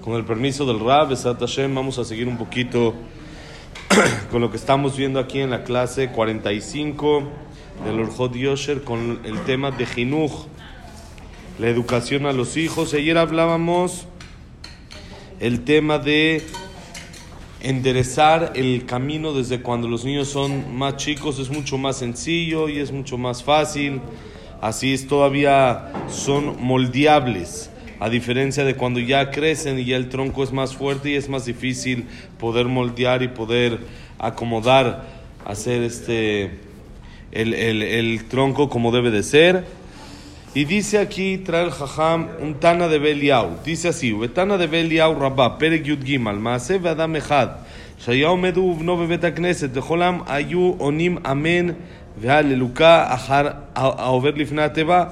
Con el permiso del Rab, Hashem, vamos a seguir un poquito con lo que estamos viendo aquí en la clase 45 del Orjot Yosher con el tema de Jinuj, la educación a los hijos. Ayer hablábamos el tema de enderezar el camino desde cuando los niños son más chicos, es mucho más sencillo y es mucho más fácil. Así es, todavía son moldeables a diferencia de cuando ya crecen y ya el tronco es más fuerte y es más difícil poder moldear y poder acomodar, hacer este el, el, el tronco como debe de ser. Y dice aquí, trae el jajam, un Tana de Beliau. Dice así, Tana de Beliau Rabba, Perek Yud Gimal, Maase Adam Echad, שהיה עומד ובנו בבית הכנסת, לכולם היו עונים אמן והללוקה אחר העובר לפני התיבה,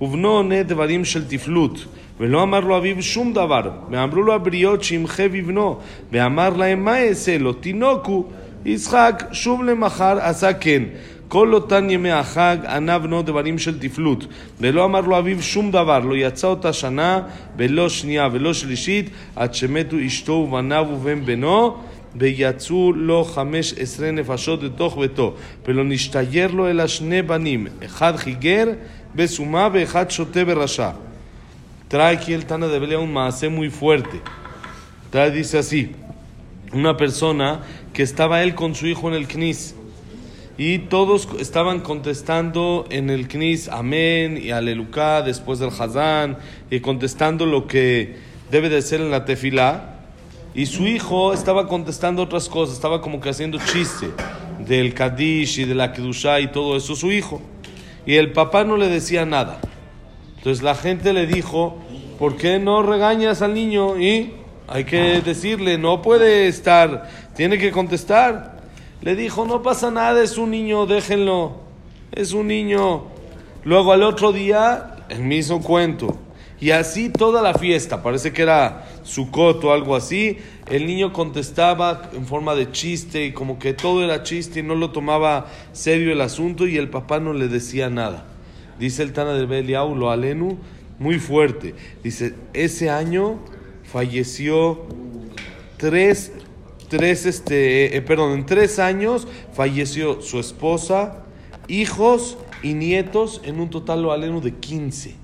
ובנו עונה דברים של תפלות. ולא אמר לו אביו שום דבר, ואמרו לו הבריות שימחה בבנו, ואמר להם מה אעשה לו, תינוק הוא, יצחק, שוב למחר עשה כן. כל אותן ימי החג ענה בנו דברים של תפלות, ולא אמר לו אביו שום דבר, לא יצא אותה שנה, ולא שנייה ולא שלישית, עד שמתו אשתו ובניו ובן בנו, ויצאו לו חמש עשרה נפשות לתוך ביתו, ולא נשתייר לו אלא שני בנים, אחד חיגר בסומה ואחד שותה ברשע. Trae aquí el Tana de Belea un maase muy fuerte. Trae, dice así, una persona que estaba él con su hijo en el Knis y todos estaban contestando en el Knis amén y alelucá después del Hazán y contestando lo que debe de ser en la tefilá y su hijo estaba contestando otras cosas, estaba como que haciendo chiste del Kadish y de la Kedushá y todo eso su hijo y el papá no le decía nada. Entonces la gente le dijo, ¿por qué no regañas al niño? Y hay que decirle, no puede estar, tiene que contestar. Le dijo, no pasa nada, es un niño, déjenlo, es un niño. Luego al otro día, el mismo cuento. Y así toda la fiesta, parece que era su coto o algo así. El niño contestaba en forma de chiste y como que todo era chiste y no lo tomaba serio el asunto y el papá no le decía nada. Dice el Tana del Beliau, lo alenu, muy fuerte. Dice, ese año falleció tres, tres este, eh, perdón, en tres años falleció su esposa, hijos y nietos, en un total lo alenu de 15.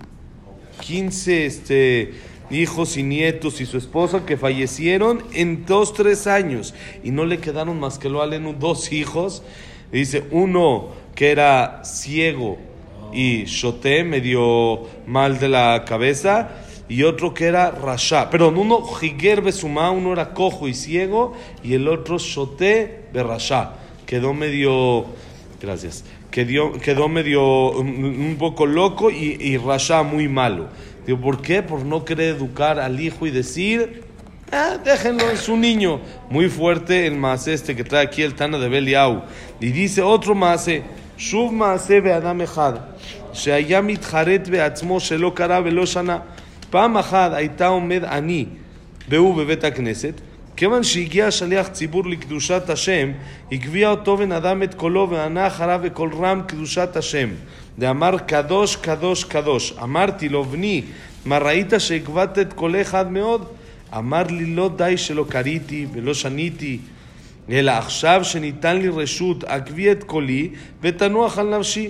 15 este, hijos y nietos y su esposa que fallecieron en dos, tres años. Y no le quedaron más que lo alenu dos hijos. Dice, uno que era ciego y Shoté, medio mal de la cabeza, y otro que era Rasha. Perdón, uno Jiger Besumá, uno era cojo y ciego, y el otro Shoté Berrashá. Quedó medio. Gracias. Quedó, quedó medio un poco loco y, y Rasha muy malo. Digo, ¿por qué? Por no querer educar al hijo y decir, ah, déjenlo, es un niño. Muy fuerte el más este que trae aquí el Tana de Beliau. Y dice otro más, Shuv Maase Beadam Ejad. שהיה מתחרט בעצמו שלא קרא ולא שנה. פעם אחת הייתה עומד אני והוא בבית הכנסת, כיוון שהגיע שליח ציבור לקדושת השם, הגביה אותו ונדם את קולו וענה אחריו בקול רם קדושת השם. ואמר קדוש, קדוש, קדוש. אמרתי לו, בני, מה ראית שהגבת את קולך עד מאוד? אמר לי, לא די שלא קריתי ולא שניתי. אלא עכשיו שניתן לי רשות, עקבי את קולי ותנוח על נפשי.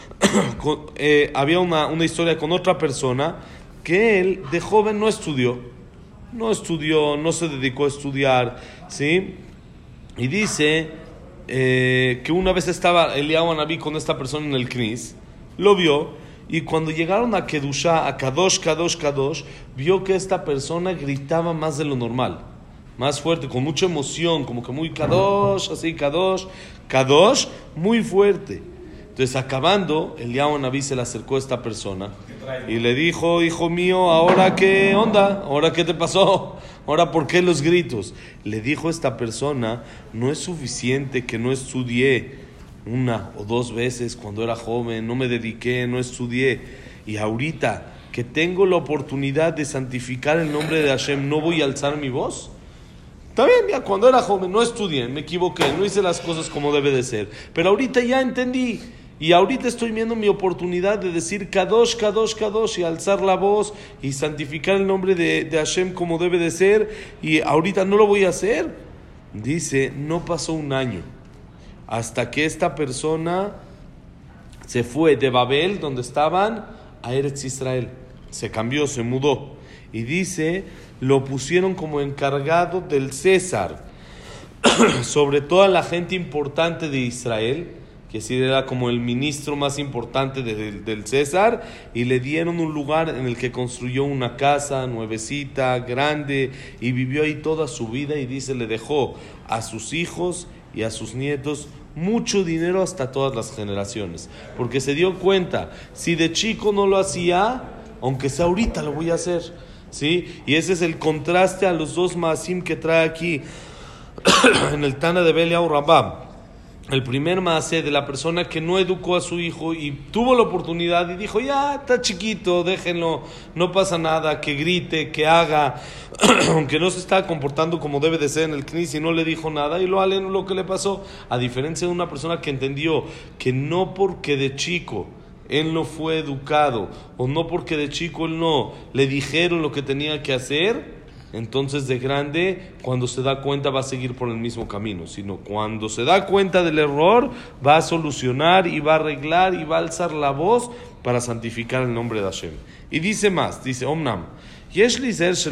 eh, había una, una historia con otra persona que él de joven no estudió. No estudió, no se dedicó a estudiar, ¿sí? Y dice eh, que una vez estaba Eliau Anabí con esta persona en el Knis, lo vio y cuando llegaron a Kedusha, a Kadosh, Kadosh, Kadosh, vio que esta persona gritaba más de lo normal, más fuerte, con mucha emoción, como que muy Kadosh, así Kadosh, Kadosh, muy fuerte. Entonces, acabando, el Naví se le acercó a esta persona y le dijo, hijo mío, ¿ahora qué onda? ¿Ahora qué te pasó? ¿Ahora por qué los gritos? Le dijo esta persona, no es suficiente que no estudié una o dos veces cuando era joven, no me dediqué, no estudié. Y ahorita que tengo la oportunidad de santificar el nombre de Hashem, ¿no voy a alzar mi voz? Está bien, ya cuando era joven no estudié, me equivoqué, no hice las cosas como debe de ser. Pero ahorita ya entendí. Y ahorita estoy viendo mi oportunidad de decir Kadosh, Kadosh, Kadosh y alzar la voz y santificar el nombre de, de Hashem como debe de ser. Y ahorita no lo voy a hacer. Dice, no pasó un año hasta que esta persona se fue de Babel, donde estaban, a Eretz Israel. Se cambió, se mudó. Y dice, lo pusieron como encargado del César sobre toda la gente importante de Israel, que sí era como el ministro más importante del César, y le dieron un lugar en el que construyó una casa nuevecita, grande, y vivió ahí toda su vida, y dice, le dejó a sus hijos y a sus nietos mucho dinero hasta todas las generaciones, porque se dio cuenta, si de chico no lo hacía, aunque sea ahorita lo voy a hacer. ¿sí? Y ese es el contraste a los dos maasim que trae aquí en el Tana de Belia Rambam. El primer maase de la persona que no educó a su hijo y tuvo la oportunidad y dijo, ya está chiquito, déjenlo, no pasa nada, que grite, que haga, aunque no se está comportando como debe de ser en el CNIS y no le dijo nada y lo aleno lo que le pasó, a diferencia de una persona que entendió que no porque de chico él no fue educado o no porque de chico él no le dijeron lo que tenía que hacer, entonces de grande, cuando se da cuenta, va a seguir por el mismo camino, sino cuando se da cuenta del error, va a solucionar y va a arreglar y va a alzar la voz para santificar el nombre de Hashem. Y dice más, dice Omnam, Entonces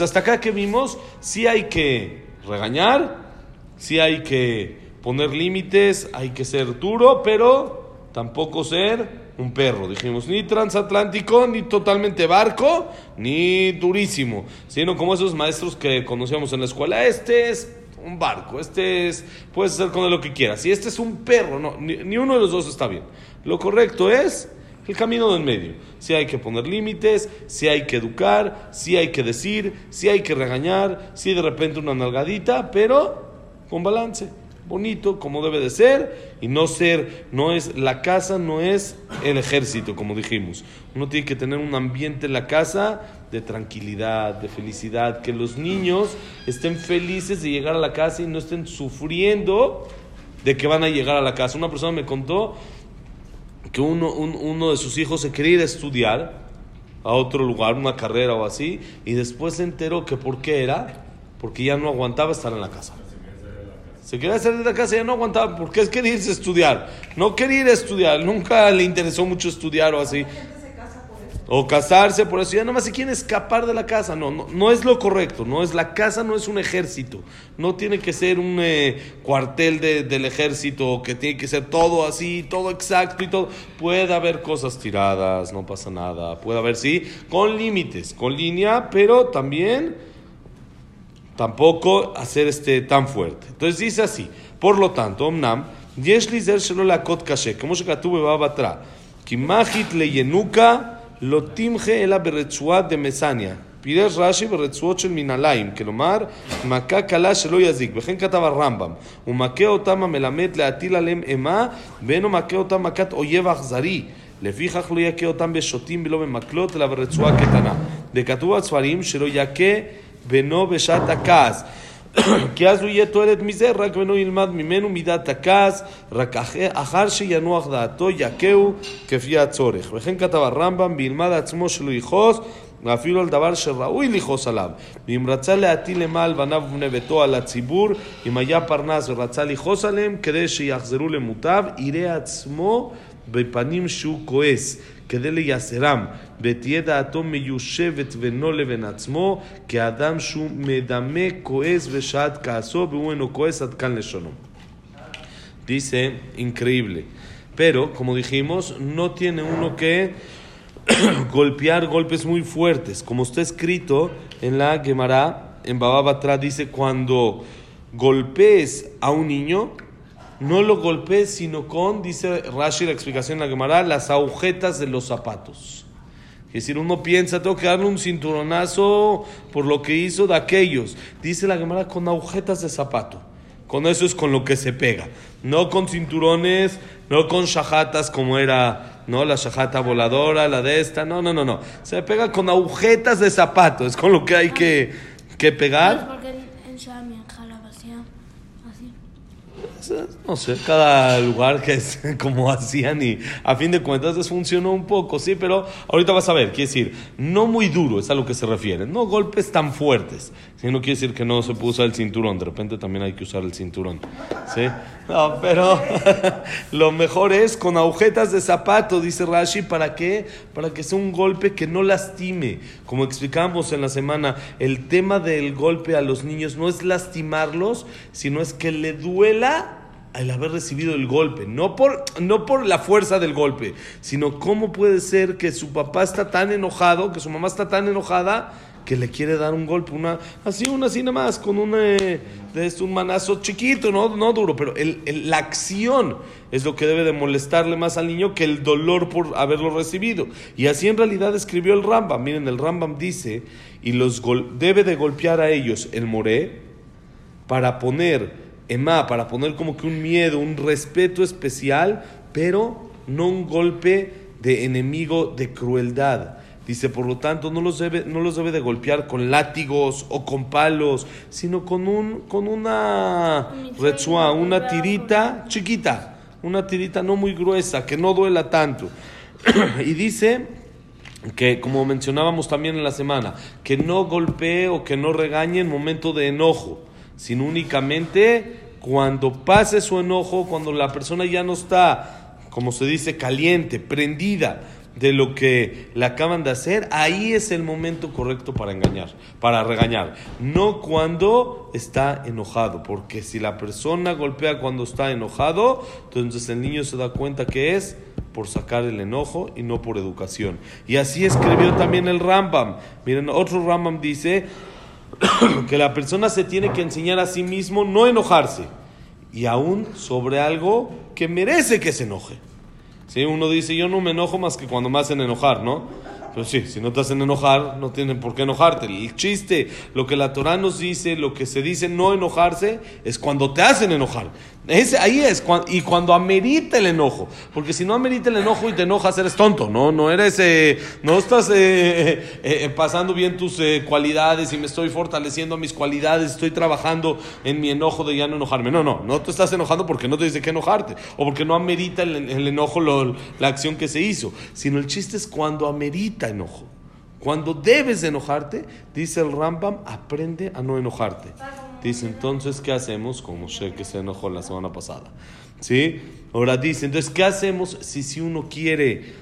hasta acá que vimos, si hay que regañar, si hay que poner límites, hay que ser duro, pero tampoco ser un perro, dijimos, ni transatlántico, ni totalmente barco, ni durísimo, sino como esos maestros que conocíamos en la escuela, este es un barco, este es, puedes hacer con él lo que quieras, y este es un perro, no, ni, uno de los dos está bien. Lo correcto es el camino del medio. Si hay que poner límites, si hay que educar, si hay que decir, si hay que regañar, si de repente una nalgadita, pero con balance bonito como debe de ser y no ser, no es, la casa no es el ejército, como dijimos. Uno tiene que tener un ambiente en la casa de tranquilidad, de felicidad, que los niños estén felices de llegar a la casa y no estén sufriendo de que van a llegar a la casa. Una persona me contó que uno, uno de sus hijos se quería ir a estudiar a otro lugar, una carrera o así, y después se enteró que por qué era, porque ya no aguantaba estar en la casa. Se quería salir de la casa y ya no aguantaba porque es quería estudiar. No quería estudiar, nunca le interesó mucho estudiar o así. O casarse, por eso ya nomás se quiere escapar de la casa. No, no, no, es lo correcto. No es la casa, no es un ejército. No tiene que ser un eh, cuartel del ejército que tiene que ser todo así, todo exacto y todo. Puede haber cosas tiradas, no pasa nada. Puede haber, sí, con límites, con línea, pero también tampoco hacer este tan fuerte. Entonces dice así, por lo tanto, Omnam, יש לי זר שלא להכות קשה, כמו שכתוב בבבא בתרא, כי מחית לינוקה לא תמחה אלא ברצועה דמסניה. פירש רש"י ברצועות של מנהליים, כלומר, מכה קלה שלא יזיק, וכן כתב הרמב"ם, הוא מכה אותם המלמד להטיל עליהם אימה, ואינו מכה אותם מכת אויב אכזרי. לפיכך לא יכה אותם בשוטים ולא במקלות, אלא ברצועה קטנה. וכתוב הספרים שלא יכה בנו בשעת הכעס. כי אז הוא יהיה תועלת מזה, רק בנו ילמד ממנו מידת הכעס, רק אחר שינוח דעתו יכהו כפי הצורך. וכן כתב הרמב"ם, וילמד עצמו שלא יכעוס, ואפילו על דבר שראוי לכעוס עליו. ואם רצה להטיל אימה על בניו ובני ביתו על הציבור, אם היה פרנס ורצה לכעוס עליהם, כדי שיחזרו למוטב, יראה עצמו בפנים שהוא כועס. כדי לייסרם, ותהיה דעתו מיושבת ונו לבן עצמו, כאדם שהוא מדמה, כועס ושעת כעסו, והוא אינו כועס עד כאן לשונו. Dice, increíble. Pero, como dijimos, no tiene uno que golpear golpes muy fuertes. Como está escrito en la Gemara, en Baba Batra, dice, cuando golpees a un niño, no lo golpees sino con, dice Rashi la explicación en la Gemara, las agujetas de los zapatos. Es decir, uno piensa, tengo que darle un cinturonazo por lo que hizo de aquellos. Dice la Gemara con agujetas de zapato. Con eso es con lo que se pega. No con cinturones, no con shahatas como era, ¿no? La shahata voladora, la de esta. No, no, no, no. Se pega con agujetas de zapato. Es con lo que hay que, que pegar. Porque en en. No sé, cada lugar que es como hacían y a fin de cuentas les funcionó un poco, sí, pero ahorita vas a ver, quiere decir, no muy duro, es a lo que se refiere, no golpes tan fuertes, si no quiere decir que no se usar el cinturón, de repente también hay que usar el cinturón, ¿sí? No, pero lo mejor es con agujetas de zapato, dice Rashi, ¿para qué? Para que sea un golpe que no lastime, como explicamos en la semana, el tema del golpe a los niños no es lastimarlos, sino es que le duela al haber recibido el golpe, no por, no por la fuerza del golpe, sino cómo puede ser que su papá está tan enojado, que su mamá está tan enojada, que le quiere dar un golpe, una, así, una así nada más, con un, eh, un manazo chiquito, no, no duro, pero el- el- la acción es lo que debe de molestarle más al niño que el dolor por haberlo recibido. Y así en realidad escribió el Rambam. Miren, el Rambam dice, y los gol- debe de golpear a ellos el moré, para poner, Emma, para poner como que un miedo, un respeto especial, pero no un golpe de enemigo de crueldad. Dice, por lo tanto, no los debe, no los debe de golpear con látigos o con palos, sino con, un, con una instrumento una tirita chiquita, una tirita no muy gruesa, que no duela tanto. y dice que como mencionábamos también en la semana, que no golpee o que no regañe en momento de enojo, sino únicamente cuando pase su enojo, cuando la persona ya no está, como se dice, caliente, prendida de lo que le acaban de hacer, ahí es el momento correcto para engañar, para regañar, no cuando está enojado, porque si la persona golpea cuando está enojado, entonces el niño se da cuenta que es por sacar el enojo y no por educación. Y así escribió también el Rambam. Miren, otro Rambam dice que la persona se tiene que enseñar a sí mismo no enojarse y aún sobre algo que merece que se enoje. ¿Sí? Uno dice, yo no me enojo más que cuando me hacen enojar, ¿no? Pero sí, si no te hacen enojar, no tienen por qué enojarte. El chiste, lo que la Torah nos dice, lo que se dice no enojarse, es cuando te hacen enojar. Ese, ahí es, y cuando amerita el enojo. Porque si no amerita el enojo y te enojas, eres tonto, ¿no? No eres, eh, no estás eh, eh, eh, pasando bien tus cualidades y me estoy fortaleciendo mis cualidades, estoy trabajando en mi enojo de ya no enojarme. No, no, no te estás enojando porque no te dice que enojarte, o porque no amerita el, el enojo la acción que se hizo, sino el chiste es cuando amerita enojo. Cuando debes de enojarte, dice el Rambam, aprende a no enojarte. Dice, entonces, ¿qué hacemos? Como sé que se enojó la semana pasada. ¿Sí? Ahora dice, entonces, ¿qué hacemos si, si uno quiere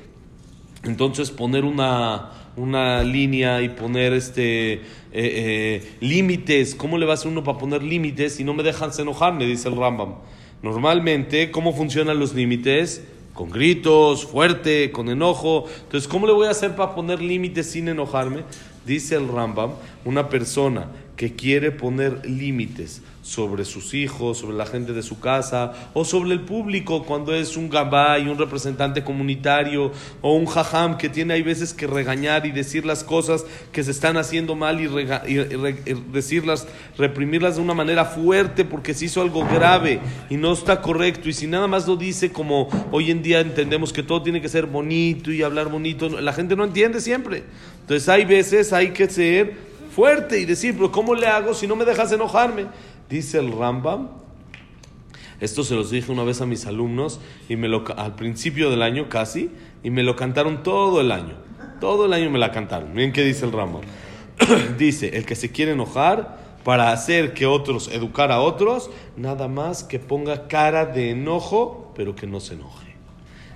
entonces poner una, una línea y poner este eh, eh, límites. ¿Cómo le va a hacer uno para poner límites si no me dejan enojarme? Dice el Rambam. Normalmente, ¿cómo funcionan los límites? Con gritos, fuerte, con enojo. Entonces, ¿cómo le voy a hacer para poner límites sin enojarme? Dice el Rambam, una persona que quiere poner límites sobre sus hijos, sobre la gente de su casa o sobre el público cuando es un gabay, un representante comunitario o un jajam que tiene hay veces que regañar y decir las cosas que se están haciendo mal y, rega- y- y re- y decirlas, reprimirlas de una manera fuerte porque se hizo algo grave y no está correcto y si nada más lo dice como hoy en día entendemos que todo tiene que ser bonito y hablar bonito, la gente no entiende siempre. Entonces hay veces hay que ser fuerte y decir, pero ¿cómo le hago si no me dejas enojarme? Dice el Rambam. Esto se los dije una vez a mis alumnos y me lo, al principio del año casi y me lo cantaron todo el año. Todo el año me la cantaron. Miren qué dice el Rambam. dice, el que se quiere enojar para hacer que otros, educar a otros, nada más que ponga cara de enojo, pero que no se enoje.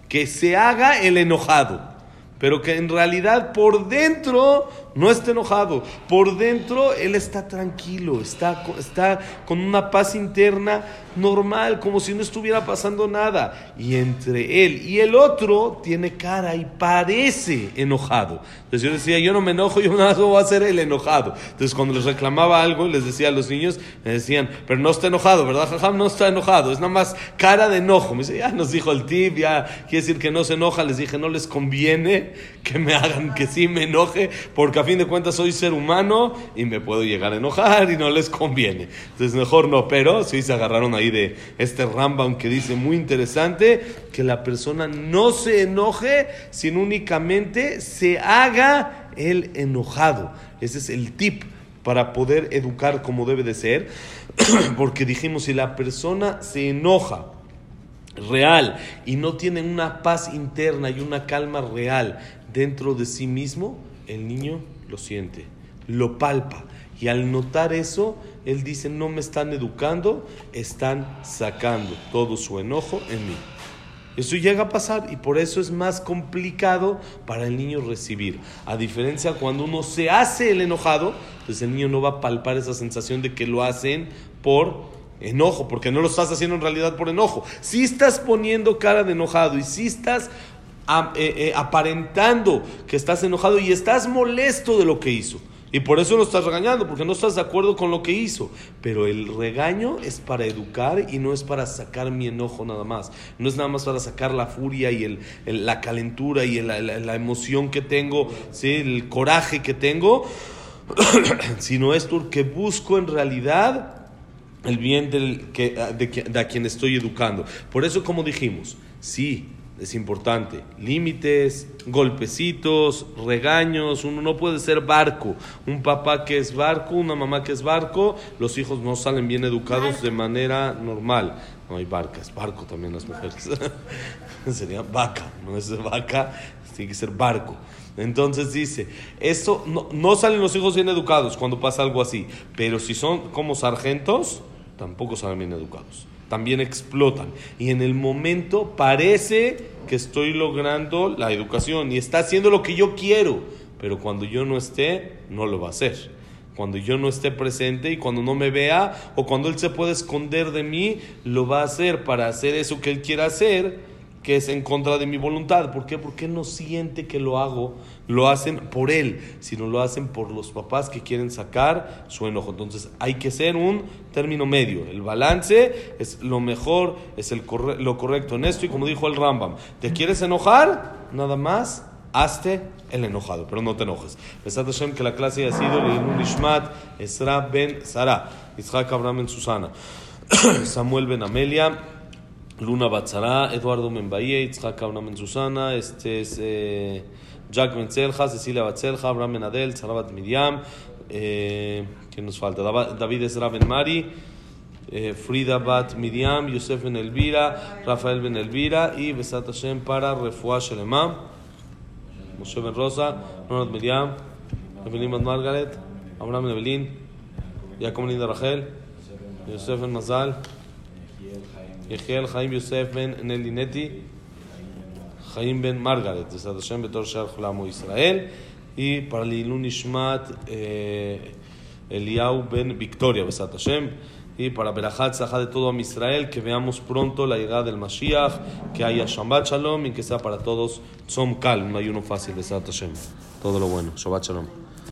Que se haga el enojado pero que en realidad por dentro no está enojado. Por dentro él está tranquilo, está, está con una paz interna normal, como si no estuviera pasando nada. Y entre él y el otro tiene cara y parece enojado. Entonces yo decía, yo no me enojo, yo nada voy a ser el enojado. Entonces cuando les reclamaba algo, les decía a los niños, me decían, pero no está enojado, ¿verdad? Jajam no está enojado, es nada más cara de enojo. Me dice, ya nos dijo el tip, ya quiere decir que no se enoja. Les dije, no les conviene que me hagan que sí me enoje, porque a fin de cuentas soy ser humano y me puedo llegar a enojar y no les conviene. Entonces mejor no, pero sí se agarraron ahí de este Rambam que dice muy interesante que la persona no se enoje, sino únicamente se haga el enojado. Ese es el tip para poder educar como debe de ser, porque dijimos, si la persona se enoja, real y no tiene una paz interna y una calma real dentro de sí mismo, el niño lo siente, lo palpa. Y al notar eso, él dice, no me están educando, están sacando todo su enojo en mí. Eso llega a pasar y por eso es más complicado para el niño recibir. A diferencia cuando uno se hace el enojado, pues el niño no va a palpar esa sensación de que lo hacen por enojo, porque no lo estás haciendo en realidad por enojo. Si estás poniendo cara de enojado y si estás eh, eh, aparentando que estás enojado y estás molesto de lo que hizo. Y por eso lo estás regañando, porque no estás de acuerdo con lo que hizo. Pero el regaño es para educar y no es para sacar mi enojo nada más. No es nada más para sacar la furia y el, la calentura y la, emoción que tengo, ¿sí? el coraje que tengo, sino es porque busco en realidad el bien del, que, de, de a quien estoy educando. Por eso, como dijimos, sí, es importante. Límites, golpecitos, regaños. Uno no puede ser barco. Un papá que es barco, una mamá que es barco, los hijos no salen bien educados de manera normal. No hay barca, es barco también las mujeres. Sería vaca, no es vaca, tiene que ser barco. Entonces dice, eso no, no salen los hijos bien educados cuando pasa algo así, pero si son como sargentos, tampoco salen bien educados también explotan. Y en el momento parece que estoy logrando la educación y está haciendo lo que yo quiero, pero cuando yo no esté, no lo va a hacer. Cuando yo no esté presente y cuando no me vea o cuando él se puede esconder de mí, lo va a hacer para hacer eso que él quiere hacer que es en contra de mi voluntad. ¿Por qué? Porque no siente que lo hago, lo hacen por él, sino lo hacen por los papás que quieren sacar su enojo. Entonces hay que ser un término medio. El balance es lo mejor, es el lo correcto en esto. Y como dijo el Rambam, ¿te quieres enojar? Nada más. Hazte el enojado, pero no te enojes. Besat Hashem que la clase ha sido Leilun Ishmat, Esra ben Sara, Isaac Abraham ben Susana, Samuel ben Amelia, Luna Batzara, Eduardo Membaye, Itzhak Auna Susana, este es eh, Jack Menzelja, Cecilia Batzelja, Abraham Menadel, Sarabat Miriam, eh, ¿quién nos falta? David Ezra Ben Mari, eh, Frida Bat Miriam, Yosef Ben Elvira, Rafael Ben Elvira y Besat Hashem para Refuah Shelema, Moshe Ben Rosa, Ronald Miriam, Evelyn Bat Margaret, Abraham Ben Evelyn, Jacob Linda Rachel, Yosef Ben Mazal, יחיאל חיים יוסף בן נלינטי, חיים בן מרגרט, בעזרת השם, בתור שאר עמו ישראל, y para Lilun Nishmat eh, Eliau ben Victoria, Besat Hashem, y para Berajat Zahá de todo a Israel, que veamos pronto la llegada del Mashiach, que haya Shabbat Shalom y que sea para todos Tzom Kal, un ayuno fácil, Besat Hashem. Todo lo bueno, Shabbat Shalom.